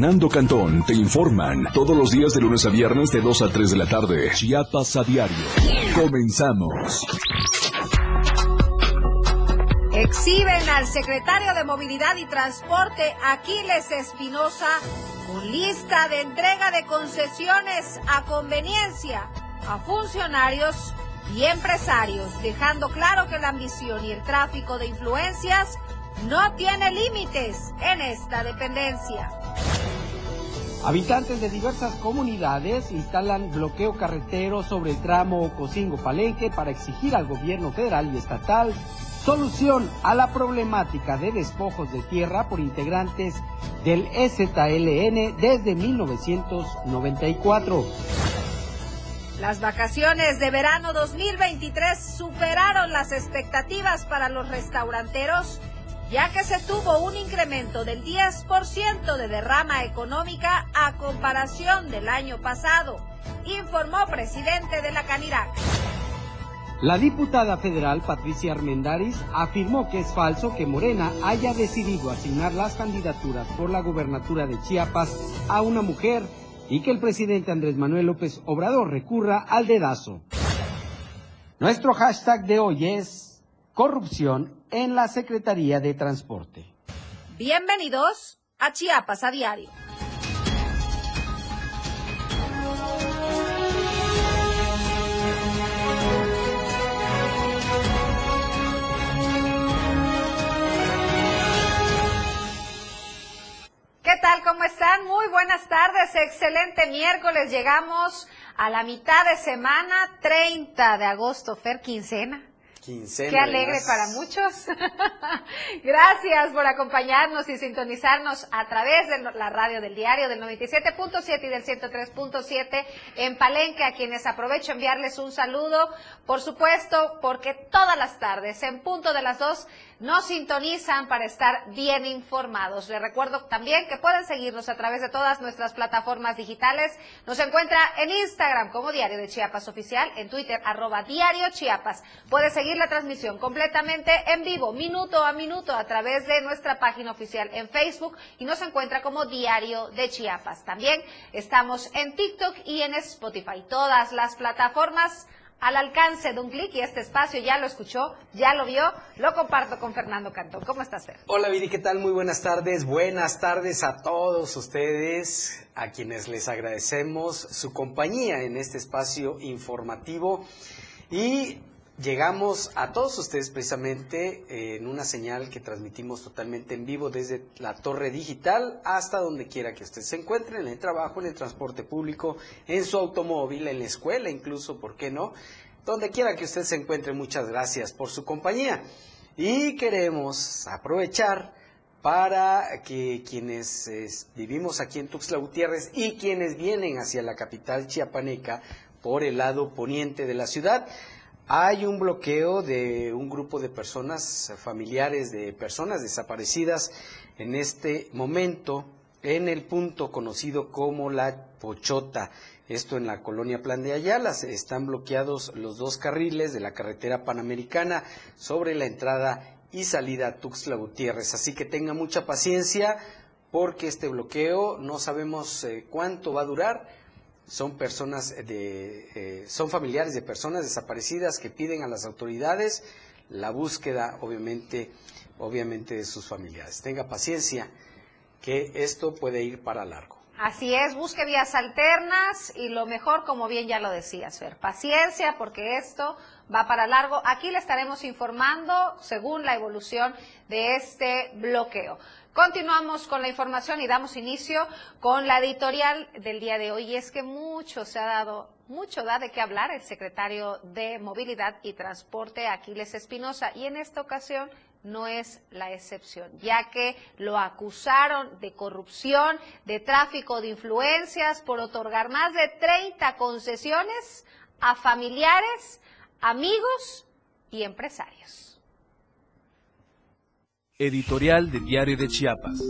Fernando Cantón te informan todos los días de lunes a viernes de 2 a 3 de la tarde. Chiapas a diario. Comenzamos. Exhiben al secretario de Movilidad y Transporte, Aquiles Espinosa, con lista de entrega de concesiones a conveniencia a funcionarios y empresarios, dejando claro que la ambición y el tráfico de influencias no tiene límites en esta dependencia. Habitantes de diversas comunidades instalan bloqueo carretero sobre el tramo Cocingo-Palenque para exigir al gobierno federal y estatal solución a la problemática de despojos de tierra por integrantes del EZLN desde 1994. Las vacaciones de verano 2023 superaron las expectativas para los restauranteros ya que se tuvo un incremento del 10% de derrama económica a comparación del año pasado, informó presidente de la Canirac. La diputada federal Patricia Armendáriz afirmó que es falso que Morena haya decidido asignar las candidaturas por la gubernatura de Chiapas a una mujer y que el presidente Andrés Manuel López Obrador recurra al dedazo. Nuestro hashtag de hoy es corrupción en la Secretaría de Transporte. Bienvenidos a Chiapas a Diario. ¿Qué tal? ¿Cómo están? Muy buenas tardes. Excelente miércoles. Llegamos a la mitad de semana, 30 de agosto, Fer, quincena. Qué alegre para muchos. Gracias por acompañarnos y sintonizarnos a través de la radio del diario del 97.7 y del 103.7 en Palenque, a quienes aprovecho enviarles un saludo, por supuesto, porque todas las tardes, en punto de las dos, nos sintonizan para estar bien informados. Les recuerdo también que pueden seguirnos a través de todas nuestras plataformas digitales. Nos encuentra en Instagram como Diario de Chiapas Oficial, en Twitter arroba Diario Chiapas. Puede seguir la transmisión completamente en vivo, minuto a minuto, a través de nuestra página oficial en Facebook y nos encuentra como Diario de Chiapas. También estamos en TikTok y en Spotify. Todas las plataformas al alcance de un clic y este espacio ya lo escuchó, ya lo vio, lo comparto con Fernando Cantón. ¿Cómo estás, Fer? Hola, Viri, ¿qué tal? Muy buenas tardes. Buenas tardes a todos ustedes, a quienes les agradecemos su compañía en este espacio informativo. Y Llegamos a todos ustedes precisamente eh, en una señal que transmitimos totalmente en vivo desde la torre digital hasta donde quiera que usted se encuentre, en el trabajo, en el transporte público, en su automóvil, en la escuela incluso, ¿por qué no? Donde quiera que usted se encuentre, muchas gracias por su compañía. Y queremos aprovechar para que quienes vivimos aquí en Tuxtla Gutiérrez y quienes vienen hacia la capital chiapaneca por el lado poniente de la ciudad, hay un bloqueo de un grupo de personas, familiares de personas desaparecidas en este momento en el punto conocido como la Pochota. Esto en la colonia Plan de Ayala. Están bloqueados los dos carriles de la carretera panamericana sobre la entrada y salida a Tuxtla Gutiérrez. Así que tenga mucha paciencia porque este bloqueo no sabemos eh, cuánto va a durar son personas de, eh, son familiares de personas desaparecidas que piden a las autoridades la búsqueda, obviamente, obviamente de sus familiares. Tenga paciencia, que esto puede ir para largo. Así es, busque vías alternas y lo mejor, como bien ya lo decías, Fer, paciencia porque esto va para largo. Aquí le estaremos informando según la evolución de este bloqueo. Continuamos con la información y damos inicio con la editorial del día de hoy. Y es que mucho se ha dado, mucho da de qué hablar el secretario de Movilidad y Transporte, Aquiles Espinosa, y en esta ocasión no es la excepción, ya que lo acusaron de corrupción, de tráfico de influencias, por otorgar más de 30 concesiones a familiares, amigos y empresarios. Editorial de Diario de Chiapas.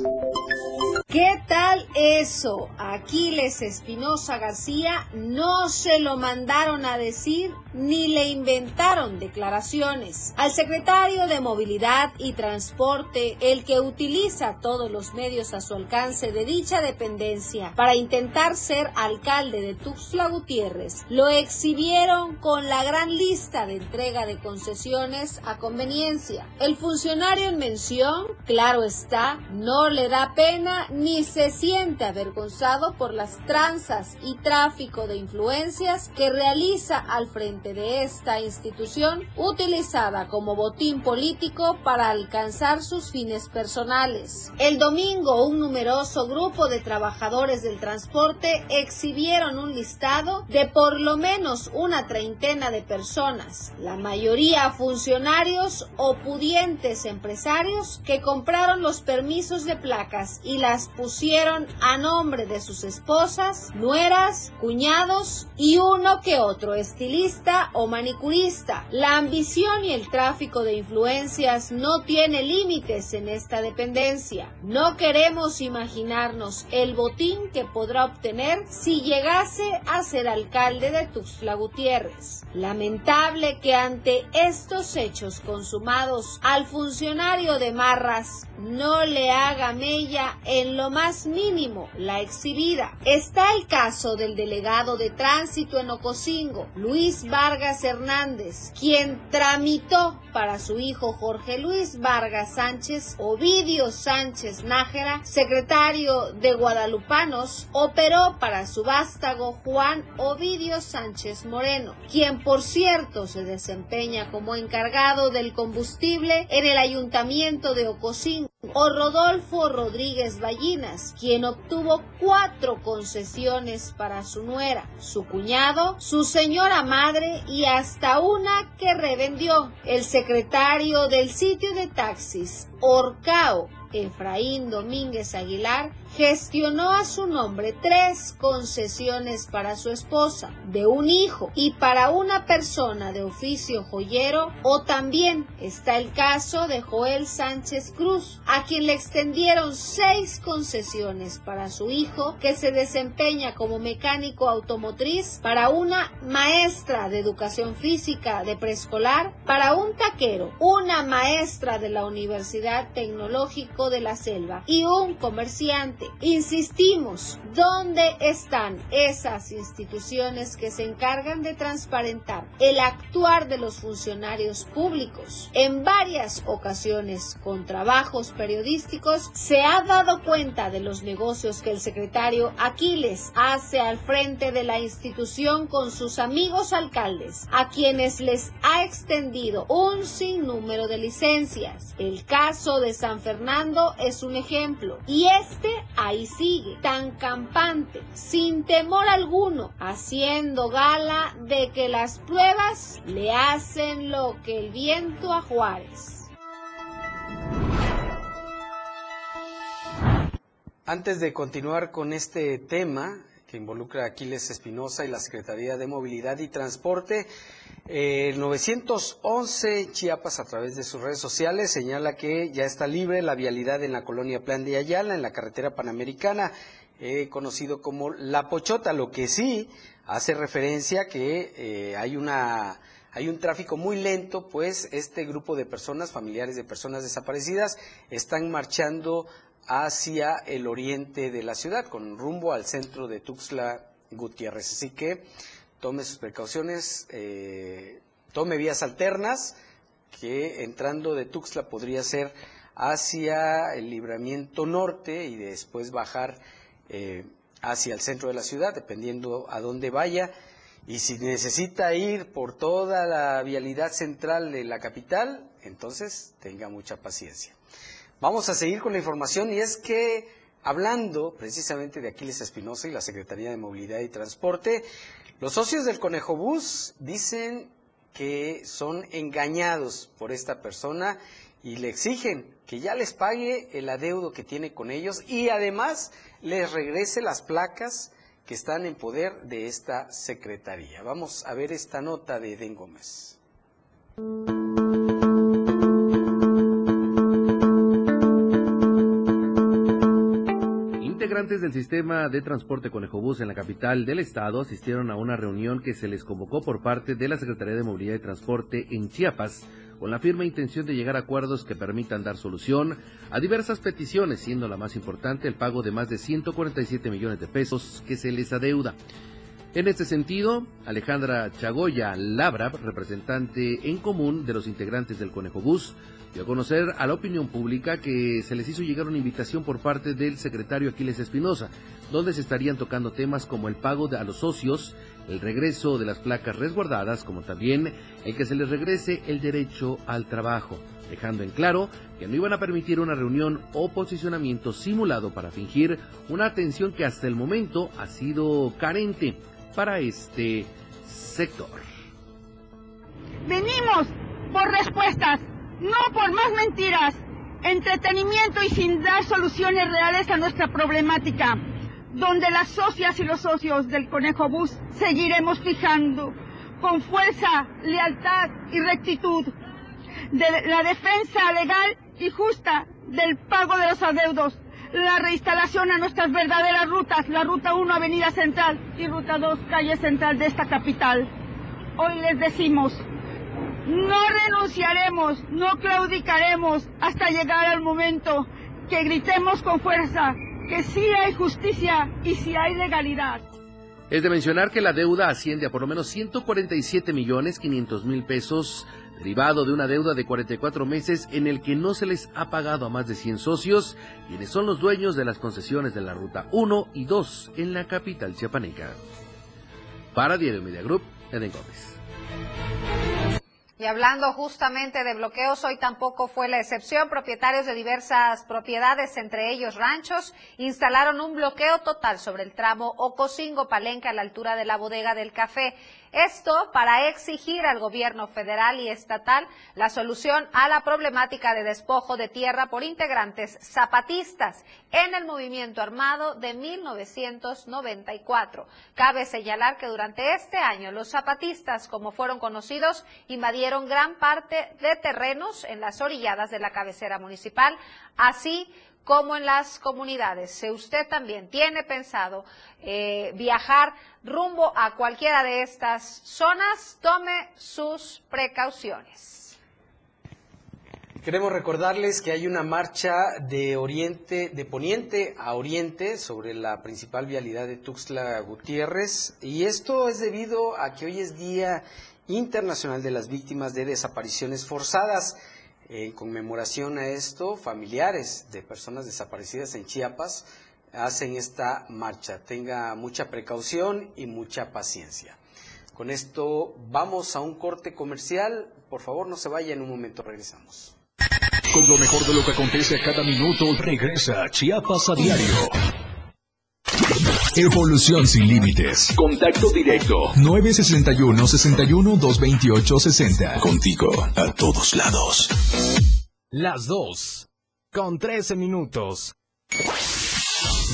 ¿Qué tal eso? Aquiles Espinosa García no se lo mandaron a decir ni le inventaron declaraciones. Al secretario de Movilidad y Transporte, el que utiliza todos los medios a su alcance de dicha dependencia para intentar ser alcalde de Tuxtla Gutiérrez, lo exhibieron con la gran lista de entrega de concesiones a conveniencia. El funcionario en mención, claro está, no le da pena ni se siente avergonzado por las tranzas y tráfico de influencias que realiza al frente de esta institución utilizada como botín político para alcanzar sus fines personales. El domingo un numeroso grupo de trabajadores del transporte exhibieron un listado de por lo menos una treintena de personas, la mayoría funcionarios o pudientes empresarios que compraron los permisos de placas y las pusieron a nombre de sus esposas, nueras, cuñados y uno que otro estilista o manicurista. La ambición y el tráfico de influencias no tiene límites en esta dependencia. No queremos imaginarnos el botín que podrá obtener si llegase a ser alcalde de Tuxtla Gutiérrez. Lamentable que ante estos hechos consumados al funcionario de Marras no le haga mella en lo más mínimo la exhibida. Está el caso del delegado de tránsito en Ocosingo, Luis Vargas Hernández, quien tramitó para su hijo Jorge Luis Vargas Sánchez, Ovidio Sánchez Nájera, secretario de Guadalupanos, operó para su vástago Juan Ovidio Sánchez Moreno, quien por cierto se desempeña como encargado del combustible en el ayuntamiento de Ocosingo, o Rodolfo Rodríguez Ballinas, quien obtuvo cuatro concesiones para su nuera, su cuñado, su señora madre y hasta una que revendió. El secretario del sitio de taxis, Orcao, Efraín Domínguez Aguilar, gestionó a su nombre tres concesiones para su esposa, de un hijo y para una persona de oficio joyero, o también está el caso de Joel Sánchez Cruz, a quien le extendieron seis concesiones para su hijo, que se desempeña como mecánico automotriz, para una maestra de educación física de preescolar, para un taquero, una maestra de la Universidad Tecnológico de la Selva y un comerciante Insistimos, ¿dónde están esas instituciones que se encargan de transparentar el actuar de los funcionarios públicos? En varias ocasiones, con trabajos periodísticos, se ha dado cuenta de los negocios que el secretario Aquiles hace al frente de la institución con sus amigos alcaldes, a quienes les ha extendido un sinnúmero de licencias. El caso de San Fernando es un ejemplo, y este ahí sigue, tan campante, sin temor alguno, haciendo gala de que las pruebas le hacen lo que el viento a Juárez. Antes de continuar con este tema que involucra a Aquiles Espinosa y la Secretaría de Movilidad y Transporte, el 911 Chiapas a través de sus redes sociales señala que ya está libre la vialidad en la colonia Plan de Ayala, en la carretera panamericana, conocido como La Pochota, lo que sí hace referencia que eh, hay una hay un tráfico muy lento, pues este grupo de personas, familiares de personas desaparecidas, están marchando hacia el oriente de la ciudad, con rumbo al centro de Tuxtla Gutiérrez. Así que tome sus precauciones, eh, tome vías alternas, que entrando de Tuxtla podría ser hacia el libramiento norte y después bajar eh, hacia el centro de la ciudad, dependiendo a dónde vaya. Y si necesita ir por toda la vialidad central de la capital, entonces tenga mucha paciencia. Vamos a seguir con la información y es que hablando precisamente de Aquiles Espinosa y la Secretaría de Movilidad y Transporte, los socios del Conejo Bus dicen que son engañados por esta persona y le exigen que ya les pague el adeudo que tiene con ellos y además les regrese las placas que están en poder de esta secretaría. Vamos a ver esta nota de Eden Gómez. Integrantes del sistema de transporte Conejobús en la capital del estado asistieron a una reunión que se les convocó por parte de la Secretaría de Movilidad y Transporte en Chiapas con la firme intención de llegar a acuerdos que permitan dar solución a diversas peticiones, siendo la más importante el pago de más de 147 millones de pesos que se les adeuda. En este sentido, Alejandra Chagoya Labra, representante en común de los integrantes del Conejo Bus, a conocer a la opinión pública que se les hizo llegar una invitación por parte del secretario Aquiles Espinosa, donde se estarían tocando temas como el pago a los socios, el regreso de las placas resguardadas, como también el que se les regrese el derecho al trabajo, dejando en claro que no iban a permitir una reunión o posicionamiento simulado para fingir una atención que hasta el momento ha sido carente para este sector. Venimos por respuestas, no por más mentiras, entretenimiento y sin dar soluciones reales a nuestra problemática, donde las socias y los socios del Conejo Bus seguiremos fijando con fuerza, lealtad y rectitud la defensa legal y justa del pago de los adeudos la reinstalación a nuestras verdaderas rutas, la Ruta 1 Avenida Central y Ruta 2 Calle Central de esta capital. Hoy les decimos, no renunciaremos, no claudicaremos hasta llegar al momento que gritemos con fuerza que sí hay justicia y sí hay legalidad. Es de mencionar que la deuda asciende a por lo menos 147 millones 500 mil pesos derivado de una deuda de 44 meses en el que no se les ha pagado a más de 100 socios, quienes son los dueños de las concesiones de la Ruta 1 y 2 en la capital chiapaneca. Para Diario Media Group, Eden Gómez. Y hablando justamente de bloqueos, hoy tampoco fue la excepción. Propietarios de diversas propiedades, entre ellos ranchos, instalaron un bloqueo total sobre el tramo Ocosingo-Palenque a la altura de la bodega del café. Esto para exigir al gobierno federal y estatal la solución a la problemática de despojo de tierra por integrantes zapatistas en el movimiento armado de 1994. Cabe señalar que durante este año los zapatistas, como fueron conocidos, invadieron gran parte de terrenos en las orilladas de la cabecera municipal, así como en las comunidades. Si usted también tiene pensado eh, viajar rumbo a cualquiera de estas zonas, tome sus precauciones. Queremos recordarles que hay una marcha de oriente, de poniente a oriente sobre la principal vialidad de Tuxtla Gutiérrez y esto es debido a que hoy es Día Internacional de las Víctimas de Desapariciones Forzadas. En conmemoración a esto, familiares de personas desaparecidas en Chiapas hacen esta marcha. Tenga mucha precaución y mucha paciencia. Con esto vamos a un corte comercial. Por favor, no se vaya, en un momento regresamos. Con lo mejor de lo que acontece a cada minuto, regresa Chiapas a diario. Evolución sin límites. Contacto directo. 961 61 228 60. Contigo a todos lados. Las dos. Con 13 minutos.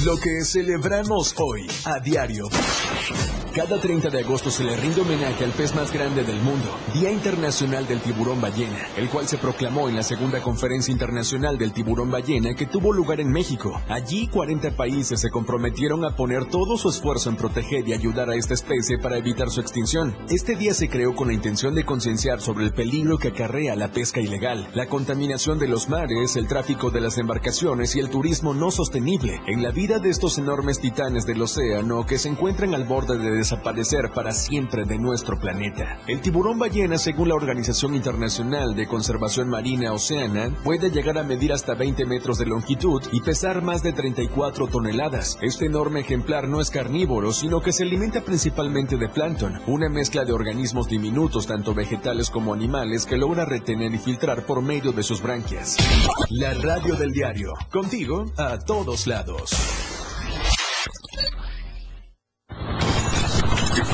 Lo que celebramos hoy a diario. Cada 30 de agosto se le rinde homenaje al pez más grande del mundo, Día Internacional del Tiburón Ballena, el cual se proclamó en la segunda conferencia internacional del tiburón ballena que tuvo lugar en México. Allí 40 países se comprometieron a poner todo su esfuerzo en proteger y ayudar a esta especie para evitar su extinción. Este día se creó con la intención de concienciar sobre el peligro que acarrea la pesca ilegal, la contaminación de los mares, el tráfico de las embarcaciones y el turismo no sostenible en la vida de estos enormes titanes del océano que se encuentran al borde de desaparecer para siempre de nuestro planeta. El tiburón ballena, según la Organización Internacional de Conservación Marina Oceana, puede llegar a medir hasta 20 metros de longitud y pesar más de 34 toneladas. Este enorme ejemplar no es carnívoro, sino que se alimenta principalmente de plancton, una mezcla de organismos diminutos, tanto vegetales como animales, que logra retener y filtrar por medio de sus branquias. La radio del diario, contigo a todos lados.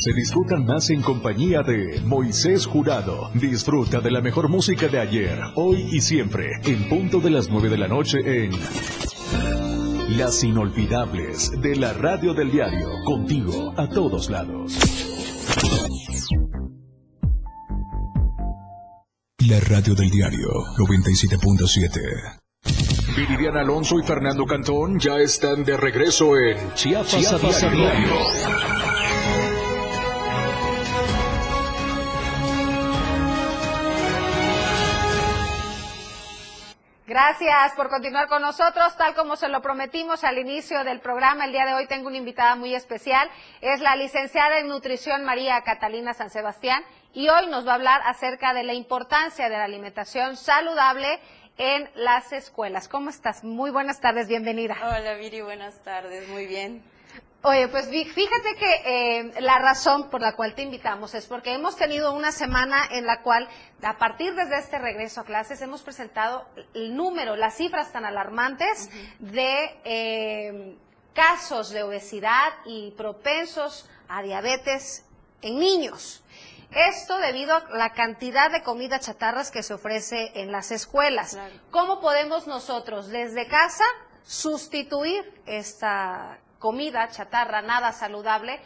se disfrutan más en compañía de Moisés Jurado. Disfruta de la mejor música de ayer, hoy y siempre, en punto de las 9 de la noche en Las Inolvidables de la Radio del Diario, contigo a todos lados. La Radio del Diario 97.7 Viridian Alonso y Fernando Cantón ya están de regreso en Chiapas, a diario. Gracias por continuar con nosotros. Tal como se lo prometimos al inicio del programa, el día de hoy tengo una invitada muy especial. Es la licenciada en nutrición María Catalina San Sebastián y hoy nos va a hablar acerca de la importancia de la alimentación saludable en las escuelas. ¿Cómo estás? Muy buenas tardes, bienvenida. Hola Viri, buenas tardes, muy bien. Oye, pues fíjate que eh, la razón por la cual te invitamos es porque hemos tenido una semana en la cual, a partir desde este regreso a clases, hemos presentado el número, las cifras tan alarmantes de eh, casos de obesidad y propensos a diabetes en niños. Esto debido a la cantidad de comida chatarras que se ofrece en las escuelas. ¿Cómo podemos nosotros desde casa sustituir esta comida chatarra nada saludable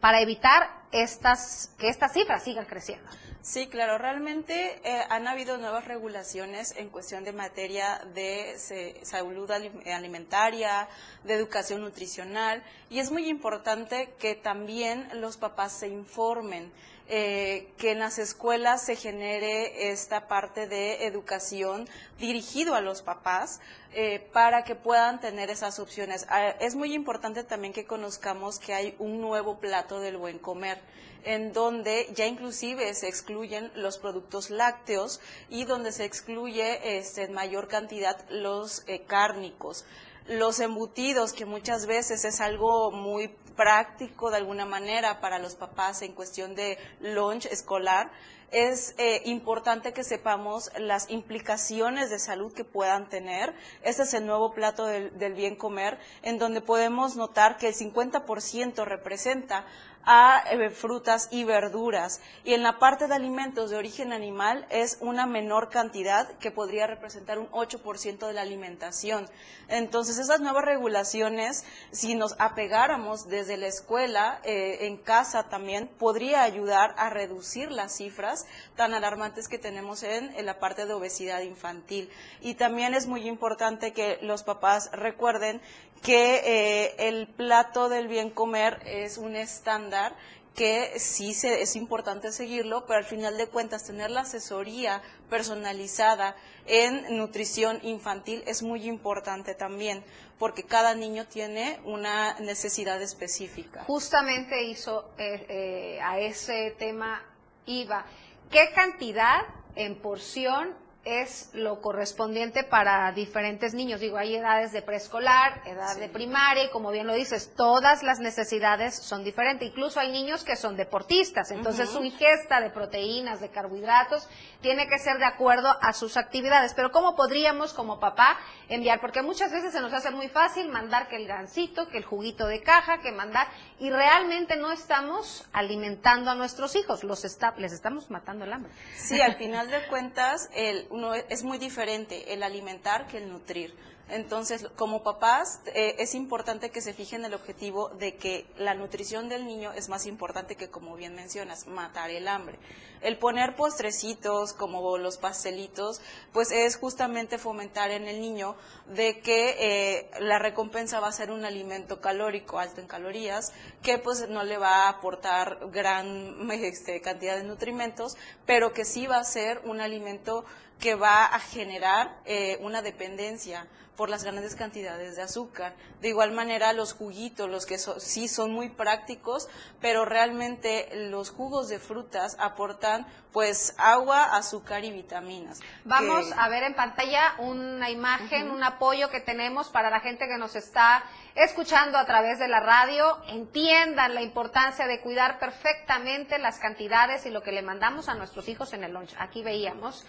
para evitar estas, que estas cifras sigan creciendo? Sí, claro, realmente eh, han habido nuevas regulaciones en cuestión de materia de salud alimentaria, de educación nutricional, y es muy importante que también los papás se informen. Eh, que en las escuelas se genere esta parte de educación dirigido a los papás eh, para que puedan tener esas opciones. Ah, es muy importante también que conozcamos que hay un nuevo plato del buen comer en donde ya inclusive se excluyen los productos lácteos y donde se excluye este, en mayor cantidad los eh, cárnicos los embutidos, que muchas veces es algo muy práctico de alguna manera para los papás en cuestión de lunch escolar, es eh, importante que sepamos las implicaciones de salud que puedan tener. Este es el nuevo plato del, bien comer, en donde podemos notar que el 50% representa a eh, frutas y verduras. Y en la parte de alimentos de origen animal es una menor cantidad que podría representar un 8% de la alimentación. Entonces, esas nuevas regulaciones, si nos apegáramos desde la escuela, eh, en casa también, podría ayudar a reducir las cifras tan alarmantes que tenemos en, la parte de obesidad infantil. Y también es muy importante que los papás recuerden que eh, el plato del bien comer es un estándar que sí se, es importante seguirlo, pero al final de cuentas tener la asesoría personalizada en nutrición infantil es muy importante también, porque cada niño tiene una necesidad específica. Justamente hizo eh, eh, a ese tema IVA. ¿Qué cantidad en porción es lo correspondiente para diferentes niños. Digo, hay edades de preescolar, edad de primaria, y como bien lo dices, todas las necesidades son diferentes. Incluso hay niños que son deportistas, entonces su ingesta de proteínas, de carbohidratos, tiene que ser de acuerdo a sus actividades. Pero ¿cómo podríamos como papá enviar? Porque muchas veces se nos hace muy fácil mandar que el gancito, que el juguito de caja, que mandar, y realmente no estamos alimentando a nuestros hijos, los está, les estamos matando el hambre. Sí, al final de cuentas, el, es muy diferente el alimentar que el nutrir. Entonces, como papás, eh, es importante que se fijen el objetivo de que la nutrición del niño es más importante que, como bien mencionas, matar el hambre. El poner postrecitos como los pastelitos, pues es justamente fomentar en el niño de que eh, la recompensa va a ser un alimento calórico, alto en calorías, que pues no le va a aportar gran este, cantidad de nutrimentos, pero que sí va a ser un alimento que va a generar eh, una dependencia por las grandes cantidades de azúcar. De igual manera, los juguitos, los que sí son muy prácticos, pero realmente los jugos de frutas aportan pues agua, azúcar y vitaminas. Vamos a ver en pantalla una imagen, un apoyo que tenemos para la gente que nos está escuchando a través de la radio. Entiendan la importancia de cuidar perfectamente las cantidades y lo que le mandamos a nuestros hijos en el lunch. Aquí veíamos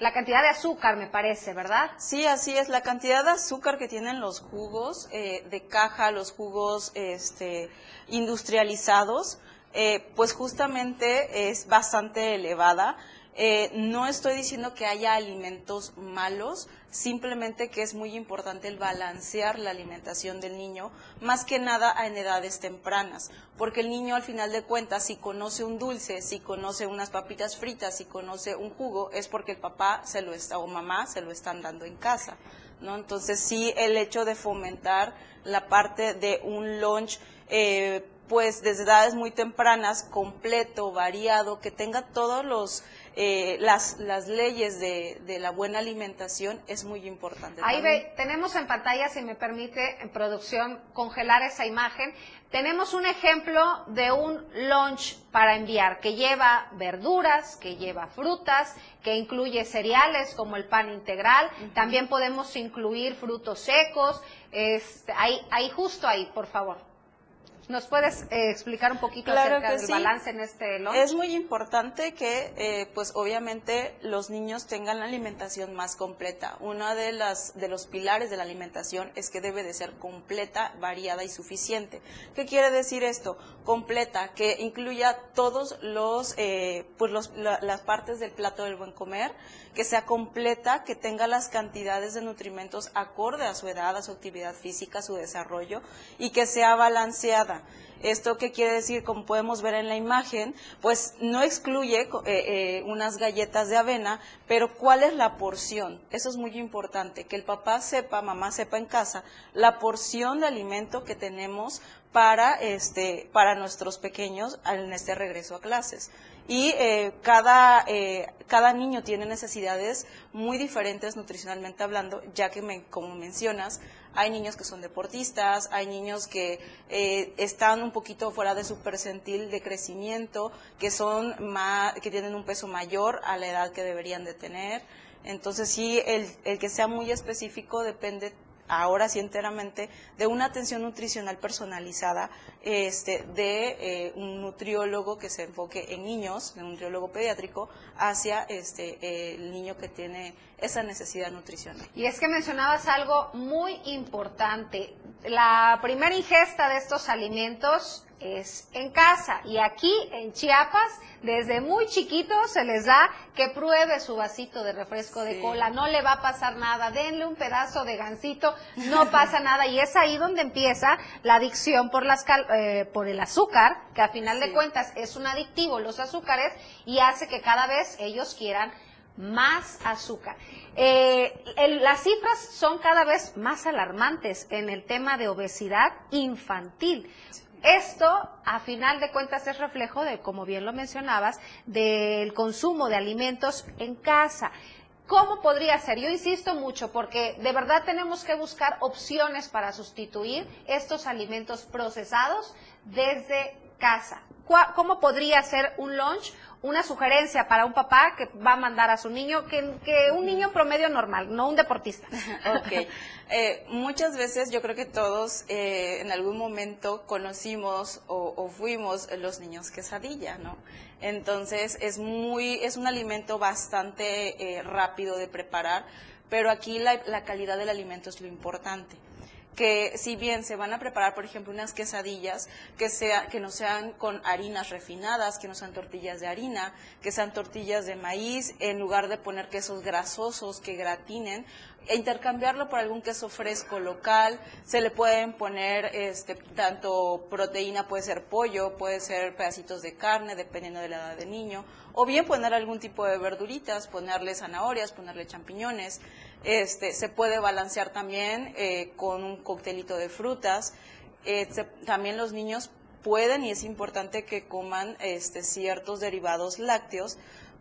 la cantidad de azúcar, me parece, ¿verdad? Sí, así es. La cantidad de azúcar que tienen los jugos eh, de caja, los jugos este, industrializados, eh, pues justamente es bastante elevada. Eh, no estoy diciendo que haya alimentos malos, simplemente que es muy importante el balancear la alimentación del niño, más que nada en edades tempranas, porque el niño al final de cuentas, si conoce un dulce, si conoce unas papitas fritas, si conoce un jugo, es porque el papá se lo está o mamá se lo están dando en casa, ¿no? Entonces sí, el hecho de fomentar la parte de un lunch eh, pues desde edades muy tempranas, completo, variado, que tenga todos los eh, las, las leyes de, de, la buena alimentación es muy importante. Ahí ve, tenemos en pantalla, si me permite, en producción, congelar esa imagen. Tenemos un ejemplo de un lunch para enviar que lleva verduras, que lleva frutas, que incluye cereales como el pan integral. También podemos incluir frutos secos. Este, ahí, ahí, justo ahí, por favor. ¿Nos puedes eh, explicar un poquito acerca del balance en este lunch? Es muy importante que, eh, pues obviamente, los niños tengan la alimentación más completa. Uno de, las, de los pilares de la alimentación es que debe de ser completa, variada y suficiente. ¿Qué quiere decir esto? Completa, que incluya todos los, eh, pues los, las partes del plato del buen comer, que sea completa, que tenga las cantidades de nutrimentos acorde a su edad, a su actividad física, a su desarrollo y que sea balanceada. Esto qué quiere decir, como podemos ver en la imagen, pues no excluye eh, eh, unas galletas de avena, pero ¿cuál es la porción? Eso es muy importante, que el papá sepa, mamá sepa en casa, la porción de alimento que tenemos para, este, para nuestros pequeños en este regreso a clases y eh, cada, cada niño tiene necesidades muy diferentes nutricionalmente hablando, ya que, como mencionas, hay niños que son deportistas, hay niños que eh, están un poquito fuera de su percentil de crecimiento, que, son que tienen un peso mayor a la edad que deberían de tener. Entonces sí, el, el que sea muy específico depende ahora sí enteramente, de una atención nutricional personalizada este, de eh, un nutriólogo que se enfoque en niños, de un nutriólogo pediátrico, hacia este, el niño que tiene esa necesidad nutricional. Y es que mencionabas algo muy importante. La primera ingesta de estos alimentos es en casa. Y aquí en Chiapas, desde muy chiquito se les da que pruebe su vasito de refresco de cola. No le va a pasar nada. Denle un pedazo de gansito, no pasa nada. Y es ahí donde empieza la adicción por, las eh, por el azúcar, que a final de cuentas es un adictivo, los azúcares, y hace que cada vez ellos quieran más azúcar. Eh, las cifras son cada vez más alarmantes en el tema de obesidad infantil. Esto, a final de cuentas, es reflejo de, como bien lo mencionabas, del consumo de alimentos en casa. ¿Cómo podría ser? Yo insisto mucho porque de verdad tenemos que buscar opciones para sustituir estos alimentos procesados desde casa. ¿Cómo podría ser un lunch una sugerencia para un papá que va a mandar a su niño, que, un niño promedio normal, no un deportista. Ok. Eh, muchas veces yo creo que todos eh, en algún momento conocimos o, fuimos los niños quesadilla, ¿no? Entonces es muy, es un alimento bastante eh, rápido de preparar, pero aquí la calidad del alimento es lo importante que si bien se van a preparar, por ejemplo, unas quesadillas, que, sea, que no sean con harinas refinadas, que no sean tortillas de harina, que sean tortillas de maíz, en lugar de poner quesos grasosos que gratinen, e intercambiarlo por algún queso fresco local, se le pueden poner este, tanto proteína, puede ser pollo, puede ser pedacitos de carne, dependiendo de la edad del niño, o bien poner algún tipo de verduritas, ponerle zanahorias, ponerle champiñones, este, se puede balancear también eh, con un coctelito de frutas, eh, también los niños pueden y es importante que coman este, ciertos derivados lácteos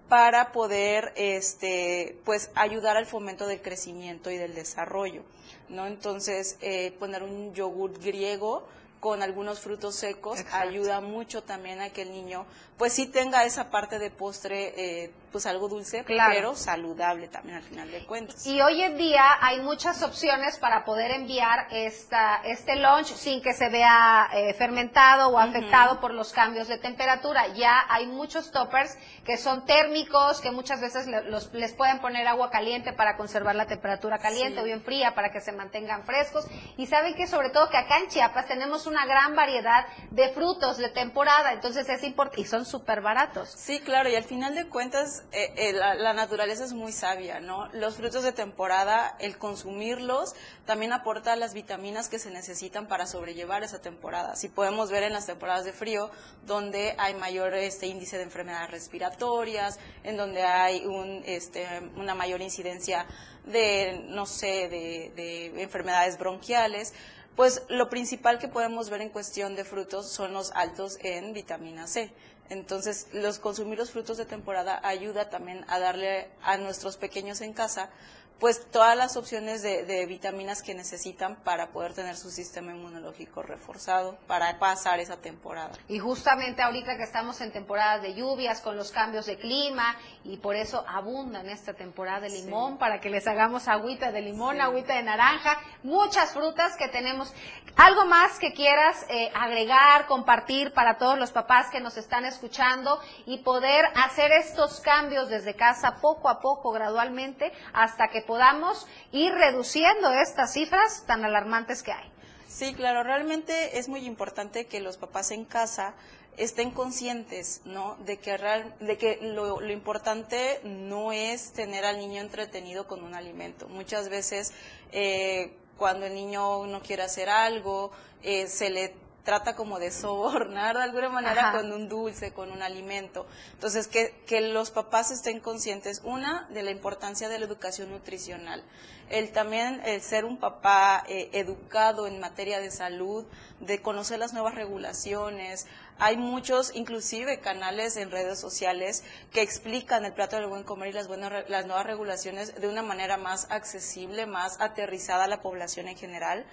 para poder este, pues, ayudar al fomento del crecimiento y del desarrollo. ¿no? Entonces, eh, poner un yogur griego con algunos frutos secos ayuda mucho también a que el niño pues sí tenga esa parte de postre eh, pues algo dulce pero saludable también al final de cuentas. Y hoy en día hay muchas opciones para poder enviar esta este lunch sin que se vea eh, fermentado o afectado por los cambios de temperatura. Ya hay muchos toppers que son térmicos que muchas veces los, les pueden poner agua caliente para conservar la temperatura caliente o bien fría para que se mantengan frescos. Y saben que sobre todo que acá en Chiapas tenemos una gran variedad de frutos de temporada, entonces es importante, y son súper baratos. Sí, claro, y al final de cuentas eh, eh, la, naturaleza es muy sabia, ¿no? Los frutos de temporada, el consumirlos, también aporta las vitaminas que se necesitan para sobrellevar esa temporada. Si podemos ver en las temporadas de frío, donde hay mayor este índice de enfermedades respiratorias, en donde hay un, este, una mayor incidencia de, no sé, de, de enfermedades bronquiales, pues lo principal que podemos ver en cuestión de frutos son los altos en vitamina C. Entonces, los consumir los frutos de temporada ayuda también a darle a nuestros pequeños en casa pues todas las opciones de, vitaminas que necesitan para poder tener su sistema inmunológico reforzado para pasar esa temporada. Y justamente ahorita que estamos en temporadas de lluvias con los cambios de clima y por eso abunda en esta temporada de limón para que les hagamos agüita de limón, agüita de naranja, muchas frutas que tenemos. ¿Algo más que quieras eh, agregar, compartir para todos los papás que nos están escuchando y poder hacer estos cambios desde casa poco a poco, gradualmente, hasta que podamos ir reduciendo estas cifras tan alarmantes que hay. Sí, claro, realmente es muy importante que los papás en casa estén conscientes, ¿no? De que, de que lo, importante no es tener al niño entretenido con un alimento. Muchas veces eh, cuando el niño no quiere hacer algo, eh, se le trata como de sobornar de alguna manera con un dulce, con un alimento. Entonces, que, que los papás estén conscientes, una, de la importancia de la educación nutricional. El también el ser un papá eh, educado en materia de salud, de conocer las nuevas regulaciones. Hay muchos, inclusive, canales en redes sociales que explican el plato del buen comer y las, buenas, las nuevas regulaciones de una manera más accesible, más aterrizada a la población en general.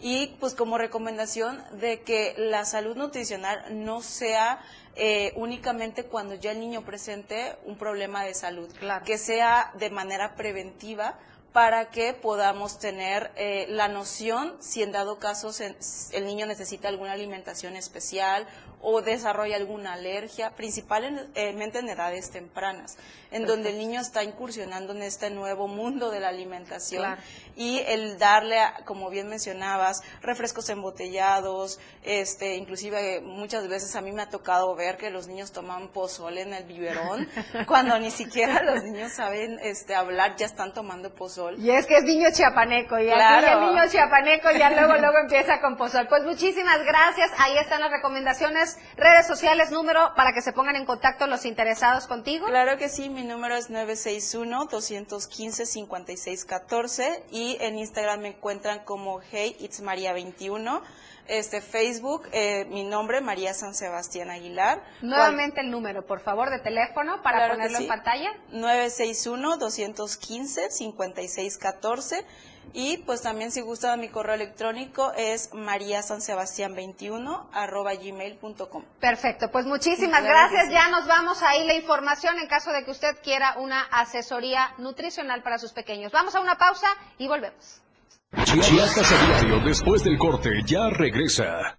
Y pues como recomendación de que la salud nutricional no sea eh, únicamente cuando ya el niño presente un problema de salud, que sea de manera preventiva para que podamos tener eh, la noción si en dado caso el niño necesita alguna alimentación especial o desarrolla alguna alergia, principalmente en edades tempranas, en donde el niño está incursionando en este nuevo mundo de la alimentación y el darle, como bien mencionabas, refrescos embotellados, este, inclusive muchas veces a mí me ha tocado ver que los niños toman pozole en el biberón, cuando ni siquiera los niños saben este, hablar, ya están tomando pozol. Y es que es niño chiapaneco, y el niño chiapaneco ya luego, luego empieza con pozol. Pues muchísimas gracias, ahí están las recomendaciones, redes sociales, número para que se pongan en contacto los interesados contigo. Claro que sí, mi número es 961-215-5614 y y en Instagram me encuentran como Hey It's María 21. Este Facebook, eh, mi nombre María San Sebastián Aguilar. Nuevamente el número, por favor, de teléfono para ponerlo en pantalla. 961 215 5614 y pues también si gusta mi correo electrónico es mariasansebastián21 arroba gmail.com. Perfecto, pues muchísimas gracias. Ya nos vamos ahí la información en caso de que usted quiera una asesoría nutricional para sus pequeños. Vamos a una pausa y volvemos. Chiapas a diario después del corte ya regresa.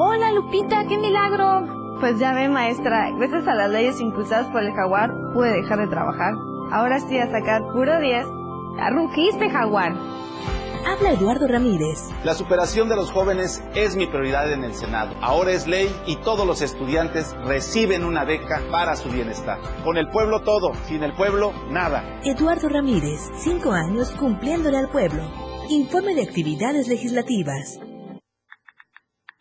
Hola Lupita, qué milagro. Pues ya ve maestra, gracias a las leyes impulsadas por el jaguar pude dejar de trabajar. Ahora estoy a sacar puro 10. Ya rugiste jaguar. Habla Eduardo Ramírez. La superación de los jóvenes es mi prioridad en el Senado. Ahora es ley y todos los estudiantes reciben una beca para su bienestar. Con el pueblo todo, sin el pueblo nada. Eduardo Ramírez, cinco años cumpliéndole al pueblo. Informe de actividades legislativas.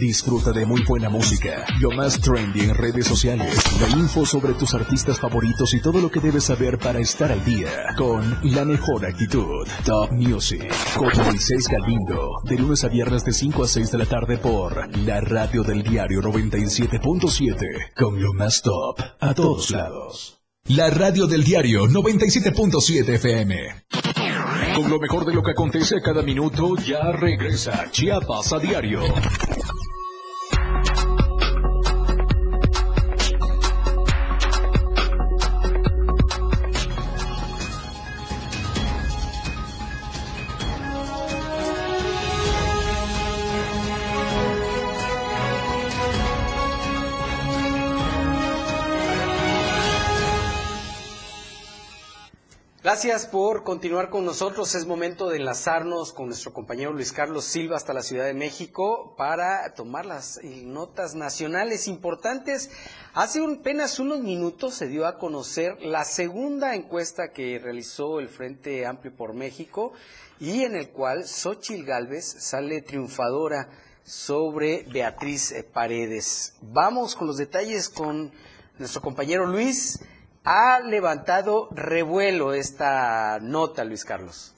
Disfruta de muy buena música, lo más trendy en redes sociales, la info sobre tus artistas favoritos y todo lo que debes saber para estar al día con la mejor actitud. Top Music con Moisés Galindo, de lunes a viernes de 5 a 6 de la tarde por la radio del diario 97.7 con lo más top a todos lados. La radio del diario 97.7 FM. Con lo mejor de lo que acontece a cada minuto, ya regresa Chiapas a diario. Gracias por continuar con nosotros. Es momento de enlazarnos con nuestro compañero Luis Carlos Silva hasta la Ciudad de México para tomar las notas nacionales importantes. Hace apenas unos minutos se dio a conocer la segunda encuesta que realizó el Frente Amplio por México y en el cual Xochil Gálvez sale triunfadora sobre Beatriz Paredes. Vamos con los detalles con nuestro compañero Luis ha levantado revuelo esta nota, Luis Carlos.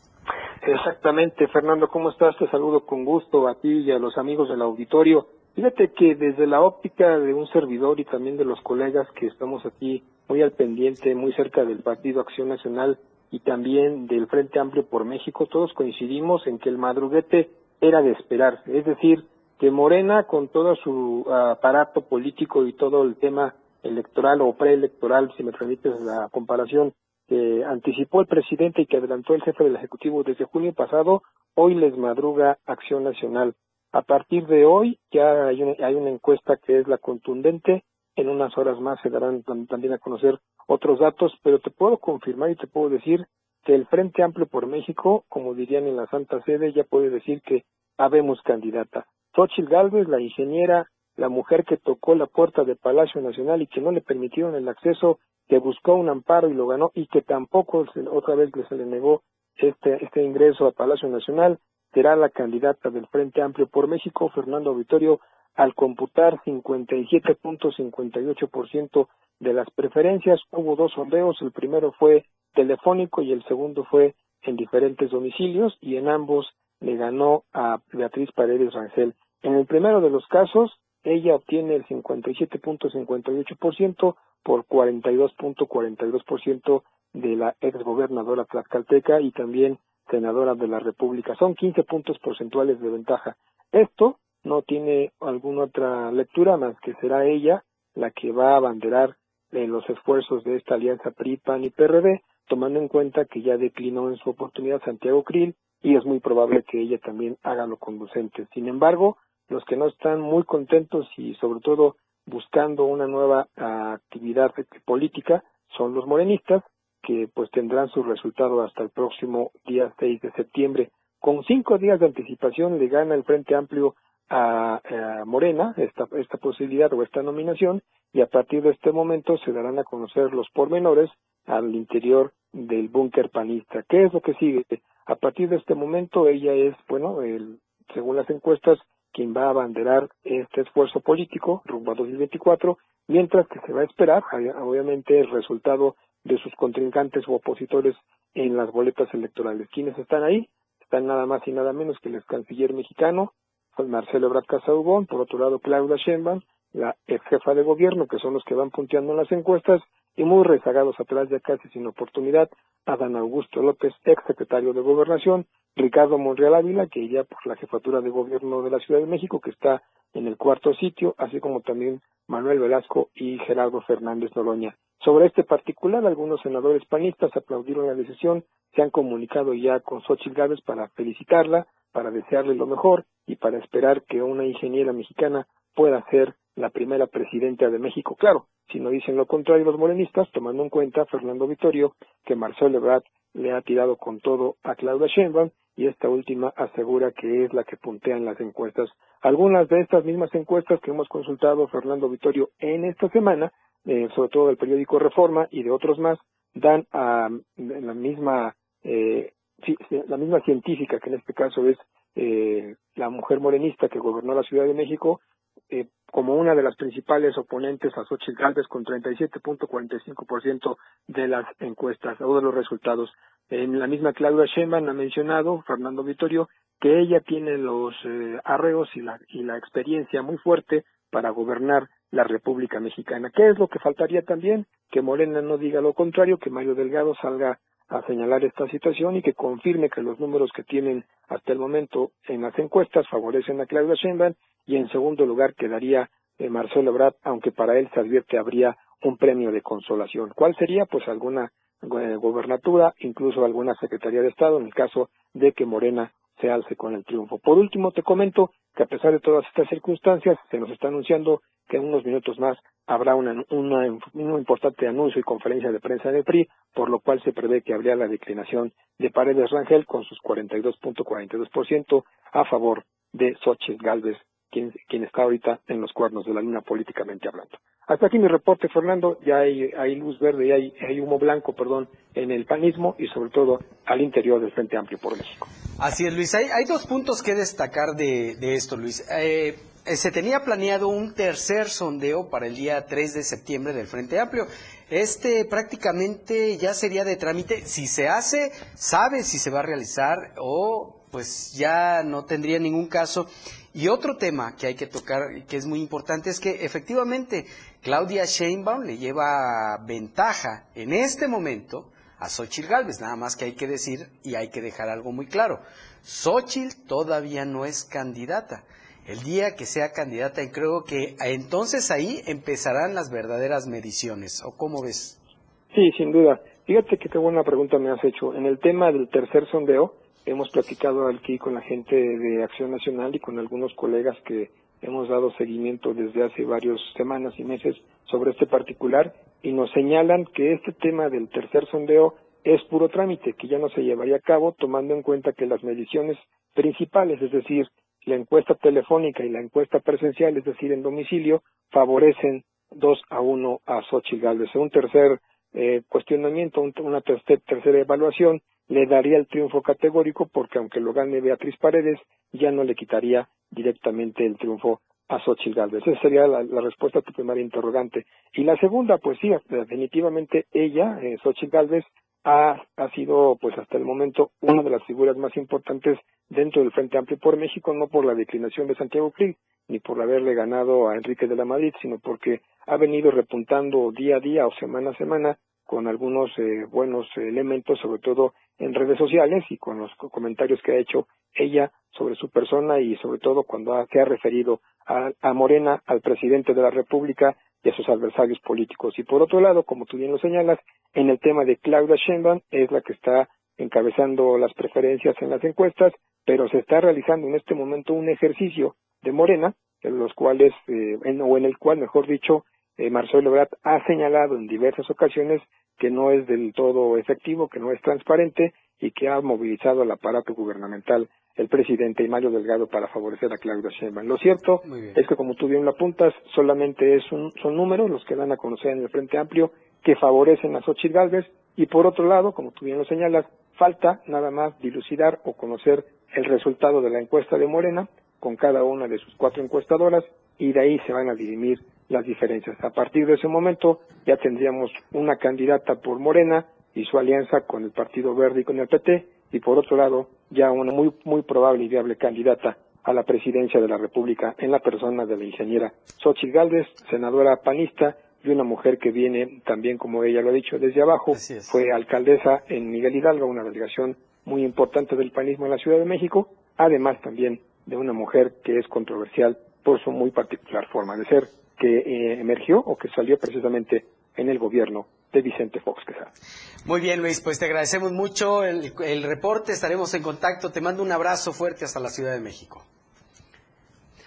Exactamente, Fernando, ¿cómo estás? Te saludo con gusto a ti y a los amigos del auditorio. Fíjate que desde la óptica de un servidor y también de los colegas que estamos aquí muy al pendiente, muy cerca del Partido Acción Nacional y también del Frente Amplio por México, todos coincidimos en que el madruguete era de esperar, es decir, que Morena con todo su aparato político y todo el tema electoral o preelectoral, si me permites la comparación, que anticipó el presidente y que adelantó el jefe del Ejecutivo desde junio pasado, hoy les madruga Acción Nacional. A partir de hoy ya hay una, encuesta que es la contundente, en unas horas más se darán también a conocer otros datos, pero te puedo confirmar y te puedo decir que el Frente Amplio por México, como dirían en la Santa Sede, ya puede decir que habemos candidata. Xochitl Galvez, la ingeniera la mujer que tocó la puerta del Palacio Nacional y que no le permitieron el acceso, que buscó un amparo y lo ganó y que tampoco otra vez se le negó este, este ingreso a Palacio Nacional, será la candidata del Frente Amplio por México, Fernando Auditorio, al computar 57.58% de las preferencias. Hubo dos sondeos, el primero fue telefónico y el segundo fue en diferentes domicilios y en ambos le ganó a Beatriz Paredes Rangel. En el primero de los casos, ella obtiene el 57.58% por 42.42% de la exgobernadora tlaxcalteca y también senadora de la República. Son 15 puntos porcentuales de ventaja. Esto no tiene alguna otra lectura más que será ella la que va a abanderar eh, los esfuerzos de esta alianza PRI, PAN y PRD, tomando en cuenta que ya declinó en su oportunidad Santiago Krill y es muy probable que ella también haga lo conducente. Sin embargo, los que no están muy contentos y sobre todo buscando una nueva actividad política son los morenistas, que pues tendrán su resultado hasta el próximo día 6 de septiembre. Con cinco días de anticipación le gana el Frente Amplio a, Morena esta, esta posibilidad o esta nominación y a partir de este momento se darán a conocer los pormenores al interior del búnker panista. ¿Qué es lo que sigue? A partir de este momento ella es, bueno, el, según las encuestas, quien va a abanderar este esfuerzo político rumbo a 2024, mientras que se va a esperar, obviamente, el resultado de sus contrincantes o opositores en las boletas electorales. ¿Quiénes están ahí? Están nada más y nada menos que el ex canciller mexicano, Marcelo Ebrard Casaubon, por otro lado Claudia Sheinbaum, la ex jefa de gobierno, que son los que van punteando en las encuestas, y muy rezagados atrás ya casi sin oportunidad, Adán Augusto López, ex secretario de Gobernación, Ricardo Monreal Ávila, que iría por la jefatura de gobierno de la Ciudad de México, que está en el cuarto sitio, así como también Manuel Velasco y Gerardo Fernández Noroña. Sobre este particular, algunos senadores panistas aplaudieron la decisión, se han comunicado ya con Xochitl Gávez para felicitarla, para desearle lo mejor y para esperar que una ingeniera mexicana pueda ser la primera presidenta de México. Claro, si no dicen lo contrario los morenistas, tomando en cuenta Fernando Vitorio que Marcelo Ebrard le ha tirado con todo a Claudia Sheinbaum y esta última asegura que es la que puntea en las encuestas. Algunas de estas mismas encuestas que hemos consultado Fernando Vitorio en esta semana, eh, sobre todo del periódico Reforma y de otros más, dan a la misma eh, la misma científica que en este caso es eh, la mujer morenista que gobernó la Ciudad de México eh, como una de las principales oponentes a Xochitl Gálvez con 37.45% de las encuestas o de los resultados. En la misma Claudia Sheinbaum ha mencionado Fernando Vitorio que ella tiene los eh, arreos y la, y la experiencia muy fuerte para gobernar la República Mexicana. ¿Qué es lo que faltaría también? Que Morena no diga lo contrario, que Mario Delgado salga a señalar esta situación y que confirme que los números que tienen hasta el momento en las encuestas favorecen a Claudia Sheinbaum y en segundo lugar quedaría eh, Marcelo Ebrard, aunque para él se advierte habría un premio de consolación. ¿Cuál sería? Pues alguna eh, gobernatura, incluso alguna secretaría de Estado, en el caso de que Morena se alce con el triunfo. Por último, te comento que a pesar de todas estas circunstancias, se nos está anunciando que en unos minutos más habrá una, una, un importante anuncio y conferencia de prensa en el PRI, por lo cual se prevé que habría la declinación de Paredes Rangel con sus 42.42% a favor de Xochitl Galvez quien, está ahorita en los cuernos de la luna políticamente hablando. Hasta aquí mi reporte, Fernando. Ya hay, luz verde y hay, humo blanco, perdón, en el panismo y sobre todo al interior del Frente Amplio por México. Así es, Luis. Hay, hay dos puntos que destacar de, esto, Luis. Eh, eh, se tenía planeado un tercer sondeo para el día 3 de septiembre del Frente Amplio. Este prácticamente ya sería de trámite. Si se hace, sabe si se va a realizar o pues ya no tendría ningún caso. Y otro tema que hay que tocar, que es muy importante, es que efectivamente Claudia Sheinbaum le lleva ventaja en este momento a Xochitl Galvez, nada más que hay que decir y hay que dejar algo muy claro. Xochitl todavía no es candidata. El día que sea candidata, y creo que entonces ahí empezarán las verdaderas mediciones. ¿O cómo ves? Sí, sin duda. Fíjate que qué buena pregunta me has hecho. En el tema del tercer sondeo, Hemos platicado aquí con la gente de Acción Nacional y con algunos colegas que hemos dado seguimiento desde hace varias semanas y meses sobre este particular y nos señalan que este tema del tercer sondeo es puro trámite, que ya no se llevaría a cabo tomando en cuenta que las mediciones principales, es decir, la encuesta telefónica y la encuesta presencial, es decir, en domicilio, favorecen dos a uno a Xochitl Gálvez. Un tercer eh, cuestionamiento, una tercera evaluación le daría el triunfo categórico porque aunque lo gane Beatriz Paredes, ya no le quitaría directamente el triunfo a Xochitl Galvez. Esa sería la, respuesta a tu primera interrogante. Y la segunda, pues sí, definitivamente ella, eh, Xochitl Galvez, ha, ha sido, pues hasta el momento, una de las figuras más importantes dentro del Frente Amplio por México, no por la declinación de Santiago Krill, ni por haberle ganado a Enrique de la Madrid, sino porque ha venido repuntando día a día o semana a semana con algunos eh, buenos elementos, sobre todo en redes sociales y con los comentarios que ha hecho ella sobre su persona y sobre todo cuando ha, se ha referido a, Morena, al presidente de la República y a sus adversarios políticos. Y por otro lado, como tú bien lo señalas, en el tema de Claudia Sheinbaum es la que está encabezando las preferencias en las encuestas, pero se está realizando en este momento un ejercicio de Morena, en los cuales, eh, o en el cual, mejor dicho, eh, Marcelo Ebrard ha señalado en diversas ocasiones que no es del todo efectivo, que no es transparente y que ha movilizado al aparato gubernamental el presidente y Mario Delgado para favorecer a Claudia Sheinbaum. Lo cierto es que, como tú bien lo apuntas, solamente es un, son números los que dan a conocer en el Frente Amplio que favorecen a Xochitl Gálvez y, por otro lado, como tú bien lo señalas, falta nada más dilucidar o conocer el resultado de la encuesta de Morena con cada una de sus cuatro encuestadoras y de ahí se van a dirimir las diferencias. A partir de ese momento ya tendríamos una candidata por Morena y su alianza con el Partido Verde y con el PT y por otro lado ya una muy muy probable y viable candidata a la presidencia de la República en la persona de la ingeniera Xochitl Gálvez, senadora panista y una mujer que viene también, como ella lo ha dicho, desde abajo. Fue alcaldesa en Miguel Hidalgo, una delegación muy importante del panismo en la Ciudad de México, además también de una mujer que es controversial por su muy particular forma de ser, que eh, emergió o que salió precisamente en el gobierno de Vicente Fox Quesada. Muy bien, Luis, pues te agradecemos mucho el, el reporte, estaremos en contacto, te mando un abrazo fuerte hasta la Ciudad de México.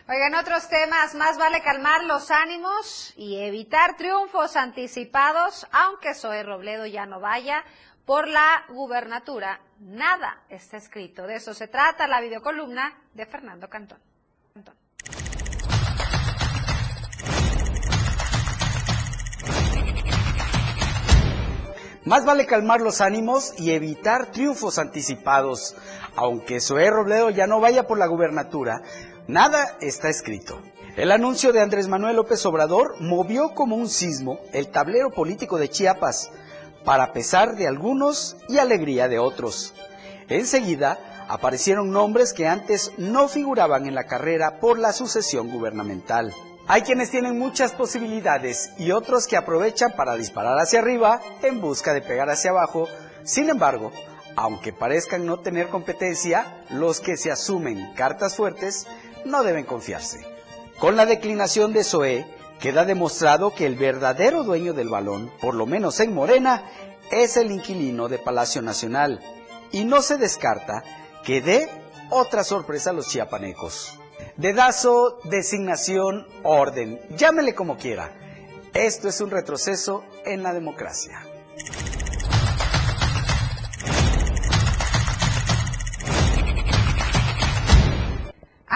Oigan, otros temas, más vale calmar los ánimos y evitar triunfos anticipados, aunque Zoe Robledo ya no vaya por la gubernatura. Nada está escrito. De eso se trata la videocolumna de Fernando Cantón. Más vale calmar los ánimos y evitar triunfos anticipados. Aunque Zoé Robledo ya no vaya por la gubernatura, nada está escrito. El anuncio de Andrés Manuel López Obrador movió como un sismo el tablero político de Chiapas, para pesar de algunos y alegría de otros. Enseguida aparecieron nombres que antes no figuraban en la carrera por la sucesión gubernamental. Hay quienes tienen muchas posibilidades y otros que aprovechan para disparar hacia arriba en busca de pegar hacia abajo. Sin embargo, aunque parezcan no tener competencia, los que se asumen cartas fuertes no deben confiarse. Con la declinación de Zoé, queda demostrado que el verdadero dueño del balón, por lo menos en Morena, es el inquilino de Palacio Nacional. Y no se descarta que dé otra sorpresa a los chiapanecos. Dedazo, designación, orden, llámele como quiera. Esto es un retroceso en la democracia.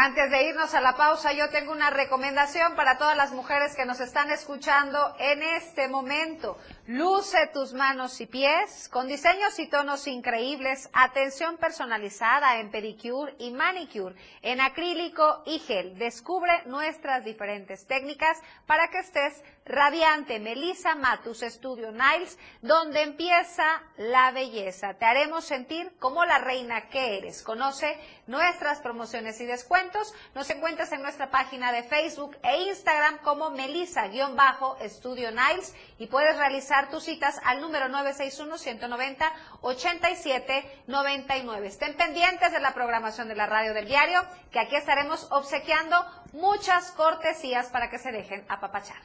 Antes de irnos a la pausa, yo tengo una recomendación para todas las mujeres que nos están escuchando en este momento. Luce tus manos y pies con diseños y tonos increíbles, atención personalizada en pedicure y manicure, en acrílico y gel. Descubre nuestras diferentes técnicas para que estés radiante. Melissa Matus Estudio Niles, donde empieza la belleza. Te haremos sentir como la reina que eres. Conoce nuestras promociones y descuentos. Nos encuentras en nuestra página de Facebook e Instagram como Melissa-Estudio Niles y puedes realizar tus citas al número 961-190-8799. Estén pendientes de la programación de la radio del diario, que aquí estaremos obsequiando muchas cortesías para que se dejen apapachar.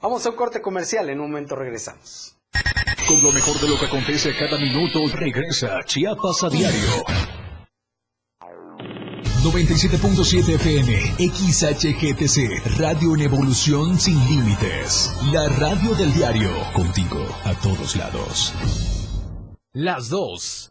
Vamos a un corte comercial, en un momento regresamos. Con lo mejor de lo que acontece cada minuto, regresa Chiapas a diario. 97.7 FM, XHGTC, Radio en Evolución Sin Límites. La radio del diario, contigo a todos lados. Las 2,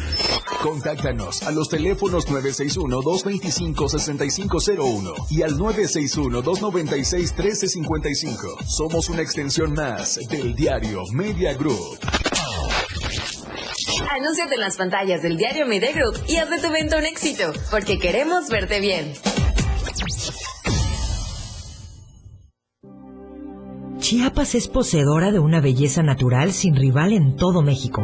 Contáctanos a los teléfonos 961-225-6501 y al 961-296-1355. Somos una extensión más del diario Media Group. Anúnciate en las pantallas del diario Media Group y haz de tu evento un éxito, porque queremos verte bien. Chiapas es poseedora de una belleza natural sin rival en todo México.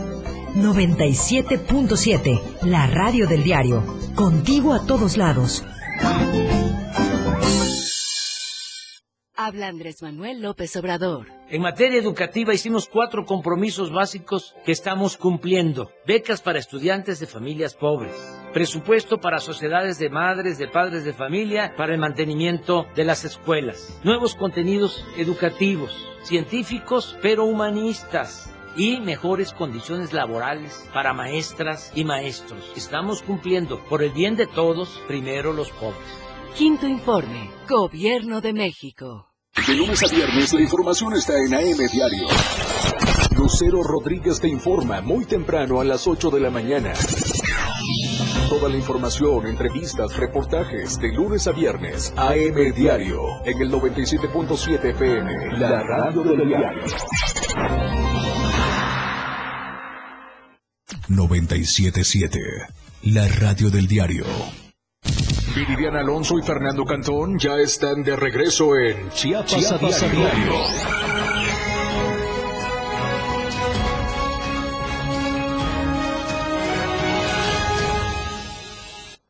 97.7, la radio del diario. Contigo a todos lados. Habla Andrés Manuel López Obrador. En materia educativa hicimos cuatro compromisos básicos que estamos cumpliendo. Becas para estudiantes de familias pobres. Presupuesto para sociedades de madres, de padres de familia, para el mantenimiento de las escuelas. Nuevos contenidos educativos, científicos pero humanistas y mejores condiciones laborales para maestras y maestros. Estamos cumpliendo por el bien de todos, primero los pobres. Quinto informe, Gobierno de México. De lunes a viernes la información está en AM Diario. Lucero Rodríguez te informa muy temprano a las 8 de la mañana. Toda la información, entrevistas, reportajes de lunes a viernes. AM Diario en el 97.7 PM. La radio del diario. 97.7. La radio del diario. Viridiana Alonso y Fernando Cantón ya están de regreso en Chiapas, a, diario.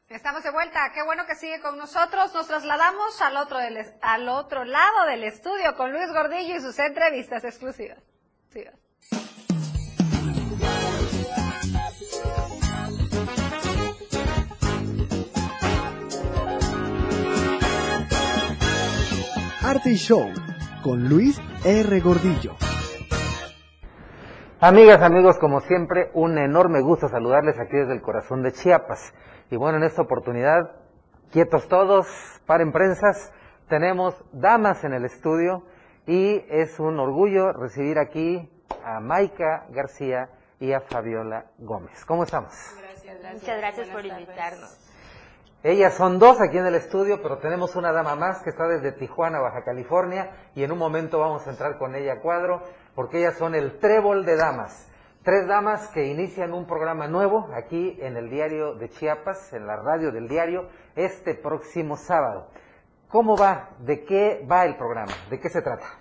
Estamos de vuelta, qué bueno que sigue con nosotros. Nos trasladamos al otro, al otro lado del estudio con Luis Gordillo y sus entrevistas exclusivas. Arte y Show con Luis R. Gordillo. Amigas, amigos, como siempre, un enorme gusto saludarles aquí desde el corazón de Chiapas. Y bueno, en esta oportunidad, quietos todos, paren prensas, tenemos damas en el estudio y es un orgullo recibir aquí a Maika García y a Fabiola Gómez. ¿Cómo estamos? Gracias, Muchas gracias por invitarnos. Ellas son dos aquí en el estudio, pero tenemos una dama más que está desde Tijuana, Baja California, y en un momento vamos a entrar con ella a cuadro, porque ellas son el trébol de damas. Tres damas que inician un programa nuevo aquí en el diario de Chiapas, en la radio del diario, este próximo sábado. ¿Cómo va? ¿De qué va el programa? ¿De qué se trata?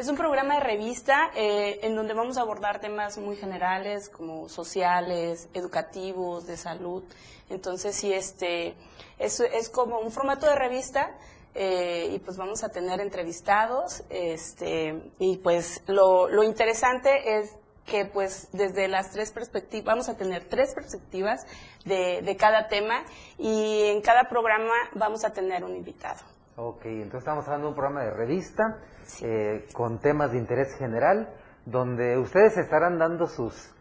Es un programa de revista eh, en donde vamos a abordar temas muy generales como sociales, educativos, de salud. Entonces, sí, este, es, como un formato de revista eh, y pues vamos a tener entrevistados. Este, y pues lo, interesante es que pues desde las tres perspectivas, vamos a tener tres perspectivas de cada tema y en cada programa vamos a tener un invitado. Ok, entonces estamos hablando de un programa de revista eh, con temas de interés general, donde ustedes estarán dando sus,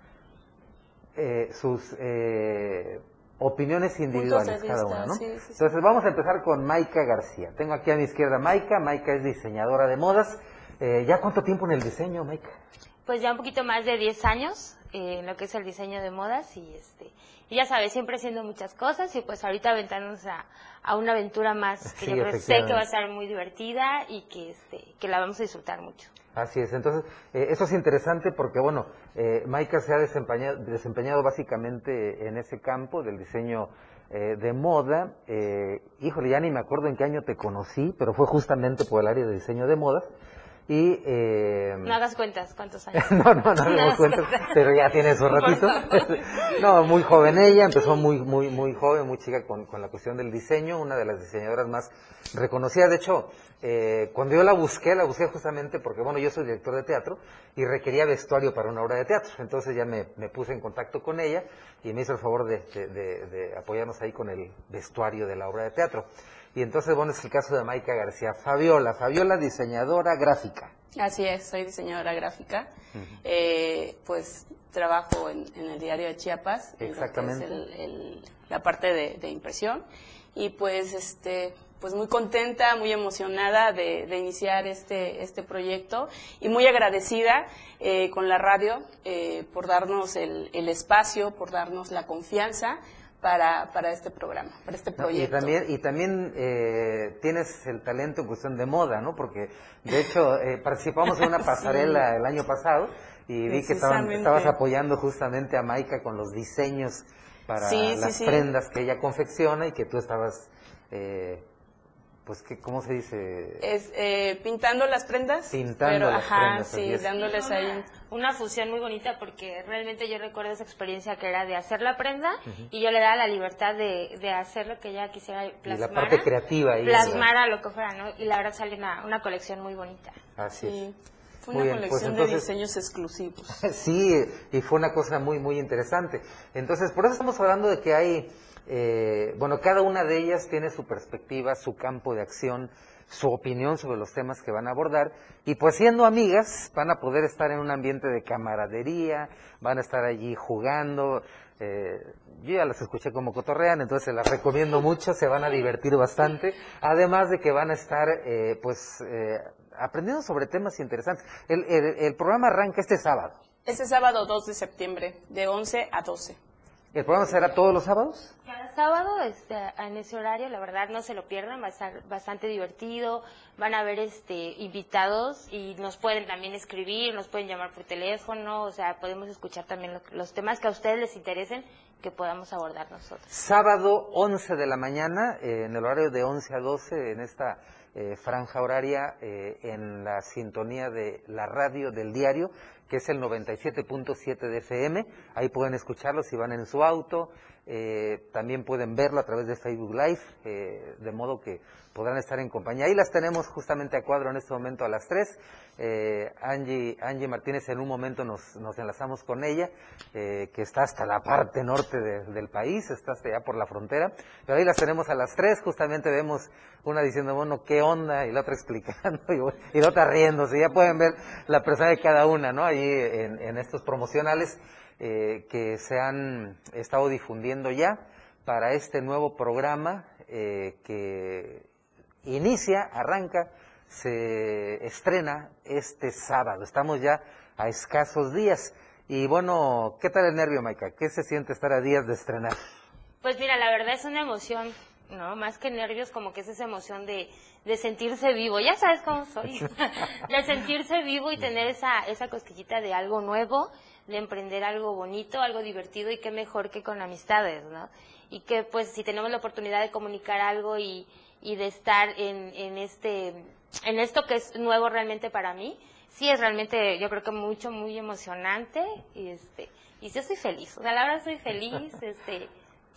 eh, sus eh, opiniones individuales cada una, ¿no? Entonces vamos a empezar con Maika García. Tengo aquí a mi izquierda Maika. Maika es diseñadora de modas. Eh, ¿Ya cuánto tiempo en el diseño, Maika? Pues ya un poquito más de 10 años en lo que es el diseño de modas y este y ya sabes, siempre haciendo muchas cosas y pues ahorita aventándonos a, a una aventura más que yo sé que va a estar muy divertida y que, este, que la vamos a disfrutar mucho. Así es, entonces eh, eso es interesante porque, bueno, eh, Maika se ha desempeñado, desempeñado básicamente en ese campo del diseño eh, de moda. Eh, híjole, ya ni me acuerdo en qué año te conocí, pero fue justamente por el área de diseño de modas. Y, eh... No hagas cuentas, ¿cuántos años? no, no, no hagas cuentas, pero ya tiene su ratito. no, muy joven ella, empezó muy, muy, muy joven, muy chica con, con, la cuestión del diseño, una de las diseñadoras más reconocidas. De hecho, eh, cuando yo la busqué, la busqué justamente porque, bueno, yo soy director de teatro y requería vestuario para una obra de teatro. Entonces ya me, me puse en contacto con ella y me hizo el favor de, de, de, de apoyarnos ahí con el vestuario de la obra de teatro. Y entonces, bueno, es el caso de Maika García. Fabiola, Fabiola, diseñadora gráfica. Así es, soy diseñadora gráfica. Eh, pues trabajo en, el diario de Chiapas, Exactamente. En la parte de, impresión. Y pues, este, pues muy contenta, muy emocionada de, iniciar este, este proyecto y muy agradecida eh, con la radio eh, por darnos el, el espacio, por darnos la confianza para, para este programa, para este proyecto. y también, y también eh, tienes el talento en cuestión de moda, ¿no? Porque, de hecho, eh, participamos en una pasarela el año pasado y vi que estabas apoyando justamente a Maika con los diseños para las prendas que ella confecciona y que tú estabas eh, pues, que, ¿cómo se dice? Es, eh, pintando las prendas. Pintando las ajá, prendas. Sí, dándoles ahí. Una fusión muy bonita porque realmente yo recuerdo esa experiencia que era de hacer la prenda y yo le daba la libertad de, de hacer lo que ella quisiera plasmar. Y la parte creativa. Ahí, plasmar a lo que fuera, ¿no? Y la verdad salió una, una colección muy bonita. Así es. Fue una pues colección de diseños exclusivos. sí, y fue una cosa muy, muy interesante. Entonces, por eso estamos hablando de que hay eh, bueno, cada una de ellas tiene su perspectiva, su campo de acción, su opinión sobre los temas que van a abordar y pues siendo amigas van a poder estar en un ambiente de camaradería, van a estar allí jugando. Eh, yo ya las escuché como cotorrean, entonces las recomiendo mucho, se van a divertir bastante, además de que van a estar eh, pues aprendiendo sobre temas interesantes. El, el programa arranca este sábado. Este sábado 2 de septiembre, de 11 a 12. ¿El programa será todos los sábados? Cada sábado este, en ese horario, la verdad no se lo pierdan, va a estar bastante divertido, van a haber este, invitados y nos pueden también escribir, nos pueden llamar por teléfono, o sea, podemos escuchar también los temas que a ustedes les interesen que podamos abordar nosotros. Sábado 11 de la mañana, eh, en el horario de 11 a 12, en esta eh, franja horaria, eh, en la sintonía de la radio del diario que es el 97.7 de FM. Ahí pueden escucharlo si van en su auto. Eh, también pueden verlo a través de Facebook Live, eh, de modo que podrán estar en compañía. Ahí las tenemos justamente a cuadro en este momento a las 3. Eh, Angie, Angie Martínez, en un momento nos, nos enlazamos con ella, que está hasta la parte norte del país, está hasta allá por la frontera. Pero ahí las tenemos a las 3, justamente vemos una diciendo, bueno, ¿qué onda? Y la otra explicando, y, la otra riéndose. Ya pueden ver la persona de cada una, ¿no? En, estos promocionales. Eh, que se han estado difundiendo ya para este nuevo programa eh, que inicia, arranca, se estrena este sábado. Estamos ya a escasos días. Y bueno, ¿qué tal el nervio, Maika? ¿Qué se siente estar a días de estrenar? Pues mira, la verdad es una emoción, ¿no? Más que nervios, como que es esa emoción de, de sentirse vivo. Ya sabes cómo soy. de sentirse vivo y tener esa, esa cosquillita de algo nuevo de emprender algo bonito, algo divertido y qué mejor que con amistades, ¿no? Y que pues si tenemos la oportunidad de comunicar algo y, y de estar en, en este en esto que es nuevo realmente para mí, sí es realmente yo creo que mucho muy emocionante y este y yo soy feliz, o sea, la verdad soy feliz, este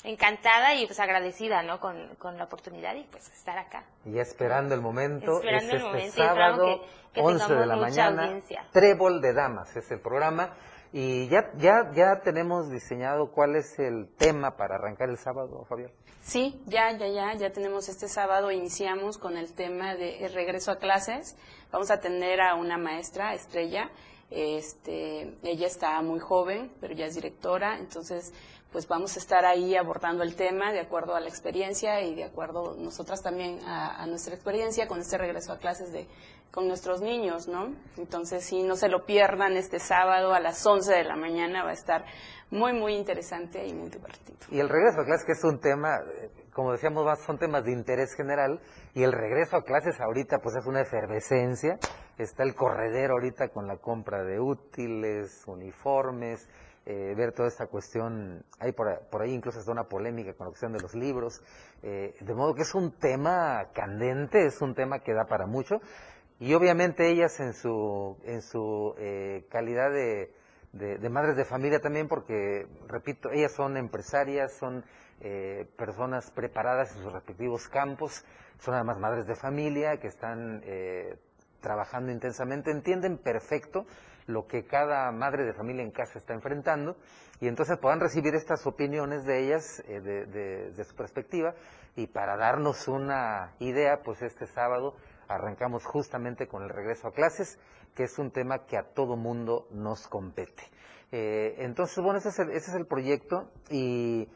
encantada y pues agradecida, ¿no? Con, con la oportunidad y pues estar acá. Y esperando el momento, esperando es el este sábado, que, 11 de la mañana, Trébol de Damas es el programa y ya, ya, ya tenemos diseñado cuál es el tema para arrancar el sábado, Fabián. Sí, ya, ya, ya, ya tenemos este sábado, iniciamos con el tema de regreso a clases. Vamos a tener a una maestra, Estrella. Este, ella está muy joven, pero ya es directora, entonces pues vamos a estar ahí abordando el tema de acuerdo a la experiencia y de acuerdo nosotras también a, nuestra experiencia con este regreso a clases de con nuestros niños, ¿no? Entonces, sí, no se lo pierdan este sábado a las 11 de la mañana, va a estar muy, muy interesante y muy divertido. Y el regreso a clases, que es un tema, eh, como decíamos, son temas de interés general, y el regreso a clases ahorita, pues es una efervescencia, está el corredero ahorita con la compra de útiles, uniformes, eh, ver toda esta cuestión, hay por, ahí incluso está una polémica con la cuestión de los libros, eh, de modo que es un tema candente, es un tema que da para mucho, y obviamente ellas en su, en su eh, calidad de, de, madres de familia también, porque, repito, ellas son empresarias, son eh, personas preparadas en sus respectivos campos, son además madres de familia que están eh, trabajando intensamente, entienden perfecto lo que cada madre de familia en casa está enfrentando y entonces puedan recibir estas opiniones de ellas de, de, su perspectiva y para darnos una idea, pues este sábado arrancamos justamente con el regreso a clases, que es un tema que a todo mundo nos compete. Eh, entonces, bueno, ese es el, proyecto y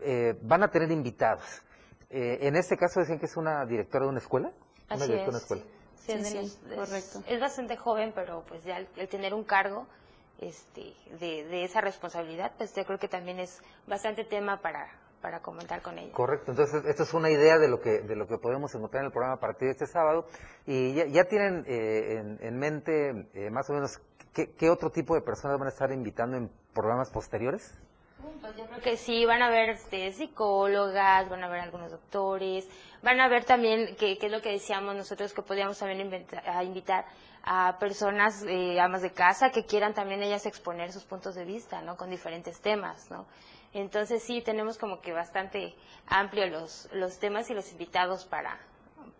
eh, van a tener invitados. Eh, en este caso decían que es una directora de una escuela. Así es. Es, correcto. Es bastante joven, pero pues ya el, tener un cargo este, de, de, esa responsabilidad, pues yo creo que también es bastante tema para, para comentar con ella. Correcto, entonces esto es una idea de lo que de lo que podemos encontrar en el programa a partir de este sábado y ya, tienen eh, en, mente eh, más o menos qué, otro tipo de personas van a estar invitando en programas posteriores. Pues yo creo que sí, van a ver este, psicólogas, van a ver algunos doctores, van a ver también, que, es lo que decíamos nosotros, que podíamos también invitar a personas, eh, amas de casa, que quieran también ellas exponer sus puntos de vista, ¿no? Con diferentes temas, ¿no? Entonces sí, tenemos como que bastante amplio los, los temas y los invitados para,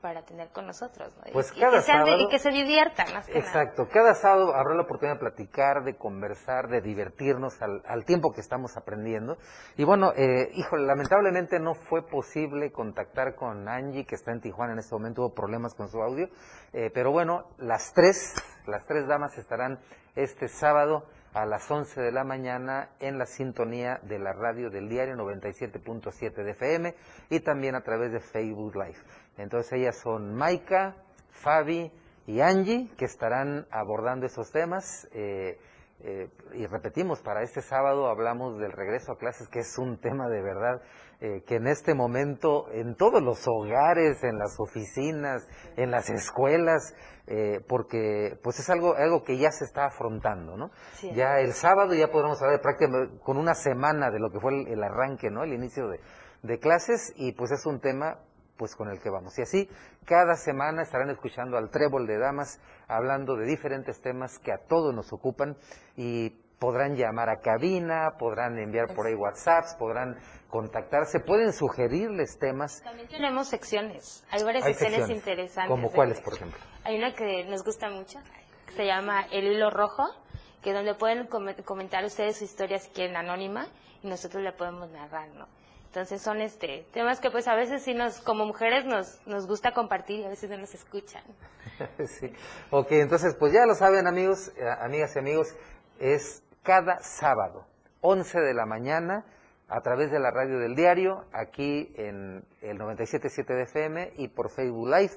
para tener con nosotros. Pues y, cada que sábado, y que se diviertan. exacto, cada sábado habrá la oportunidad de platicar, de conversar, de divertirnos al, al tiempo que estamos aprendiendo. Y bueno, eh, híjole, lamentablemente no fue posible contactar con Angie, que está en Tijuana en este momento, hubo problemas con su audio. Eh, pero bueno, las tres, las tres damas estarán este sábado a las 11 de la mañana en la sintonía de la radio del diario 97.7 de FM y también a través de Facebook Live. Entonces ellas son Maika, Fabi y Angie que estarán abordando esos temas. Eh, eh, y repetimos, para este sábado hablamos del regreso a clases, que es un tema de verdad eh, que en este momento en todos los hogares, en las oficinas, en las escuelas, eh, porque pues es algo algo que ya se está afrontando, ¿no? Ya el sábado ya podremos hablar prácticamente con una semana de lo que fue el, arranque, ¿no? El inicio de, de clases y pues es un tema pues con el que vamos. Y así, cada semana estarán escuchando al Trébol de Damas hablando de diferentes temas que a todos nos ocupan y podrán llamar a cabina, podrán enviar por ahí WhatsApps, podrán contactarse, pueden sugerirles temas. También tenemos secciones, hay varias secciones, interesantes. ¿Como cuáles, por ejemplo? Hay una que nos gusta mucho, que se llama El Hilo Rojo, que donde pueden comentar ustedes su historia si quieren anónima y nosotros la podemos narrar, ¿no? Entonces son este temas que pues a veces sí nos como mujeres nos nos gusta compartir y a veces no nos escuchan. sí. Ok, entonces pues ya lo saben amigos, eh, amigas y amigos, es cada sábado, 11 de la mañana, a través de la radio del diario, aquí en el 97.7 de FM y por Facebook Live,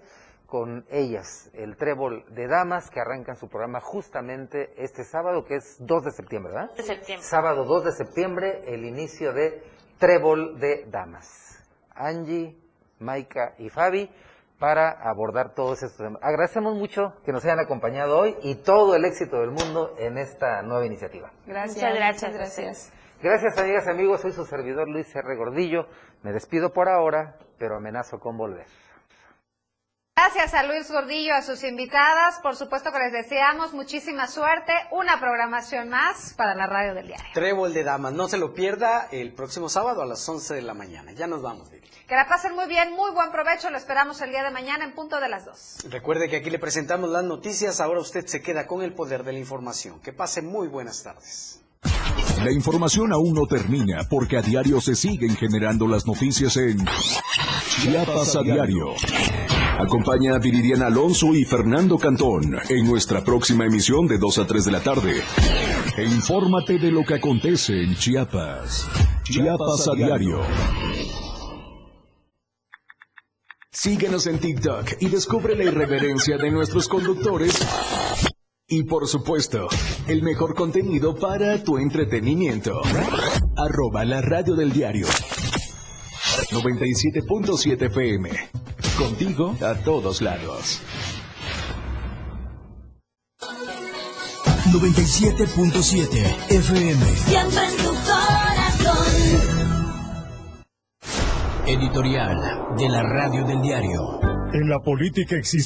con ellas, el Trébol de Damas, que arrancan su programa justamente este sábado, que es 2 de septiembre, ¿verdad? De septiembre. Sábado 2 de septiembre, el inicio de Trébol de Damas. Angie, Maika y Fabi para abordar todos estos temas. Agradecemos mucho que nos hayan acompañado hoy y todo el éxito del mundo en esta nueva iniciativa. Gracias, gracias, gracias. Gracias, amigas y amigos. Soy su servidor Luis R. Gordillo. Me despido por ahora, pero amenazo con volver. Gracias a Luis Gordillo, a sus invitadas. Por supuesto que les deseamos muchísima suerte. Una programación más para la radio del diario. Trébol de Damas. No se lo pierda el próximo sábado a las 11 de la mañana. Ya nos vamos, Vivi. Que la pasen muy bien, muy buen provecho. Lo esperamos el día de mañana en punto de las 2. Recuerde que aquí le presentamos las noticias. Ahora usted se queda con el poder de la información. Que pase muy buenas tardes. La información aún no termina porque a diario se siguen generando las noticias en Chiapas a diario. Acompaña a Viridiana Alonso y Fernando Cantón en nuestra próxima emisión de 2 a 3 de la tarde. E infórmate de lo que acontece en Chiapas. Chiapas a diario. Síguenos en TikTok y descubre la irreverencia de nuestros conductores. Y por supuesto, el mejor contenido para tu entretenimiento. Arroba la radio del diario. 97.7 FM. Contigo a todos lados. 97.7 FM. Siempre en tu corazón. Editorial de la radio del diario. En la política existe